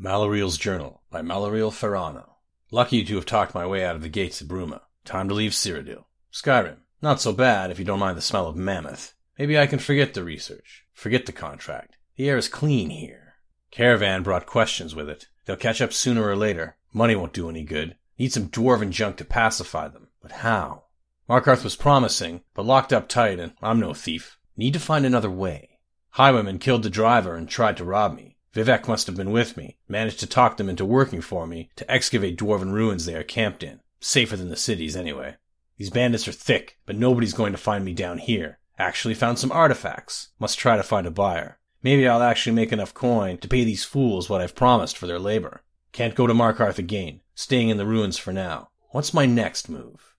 Maluril's Journal by Maluril Ferrano. Lucky to have talked my way out of the gates of Bruma. Time to leave Cyrodiil. Skyrim. Not so bad if you don't mind the smell of mammoth. Maybe I can forget the research. Forget the contract. The air is clean here. Caravan brought questions with it. They'll catch up sooner or later. Money won't do any good. Need some dwarven junk to pacify them. But how? Markarth was promising, but locked up tight, and I'm no thief. Need to find another way. Highwaymen killed the driver and tried to rob me. Vivec must have been with me, managed to talk them into working for me to excavate dwarven ruins they are camped in. Safer than the cities, anyway. These bandits are thick, but nobody's going to find me down here. Actually found some artifacts. Must try to find a buyer. Maybe I'll actually make enough coin to pay these fools what I've promised for their labor. Can't go to Markarth again. Staying in the ruins for now. What's my next move?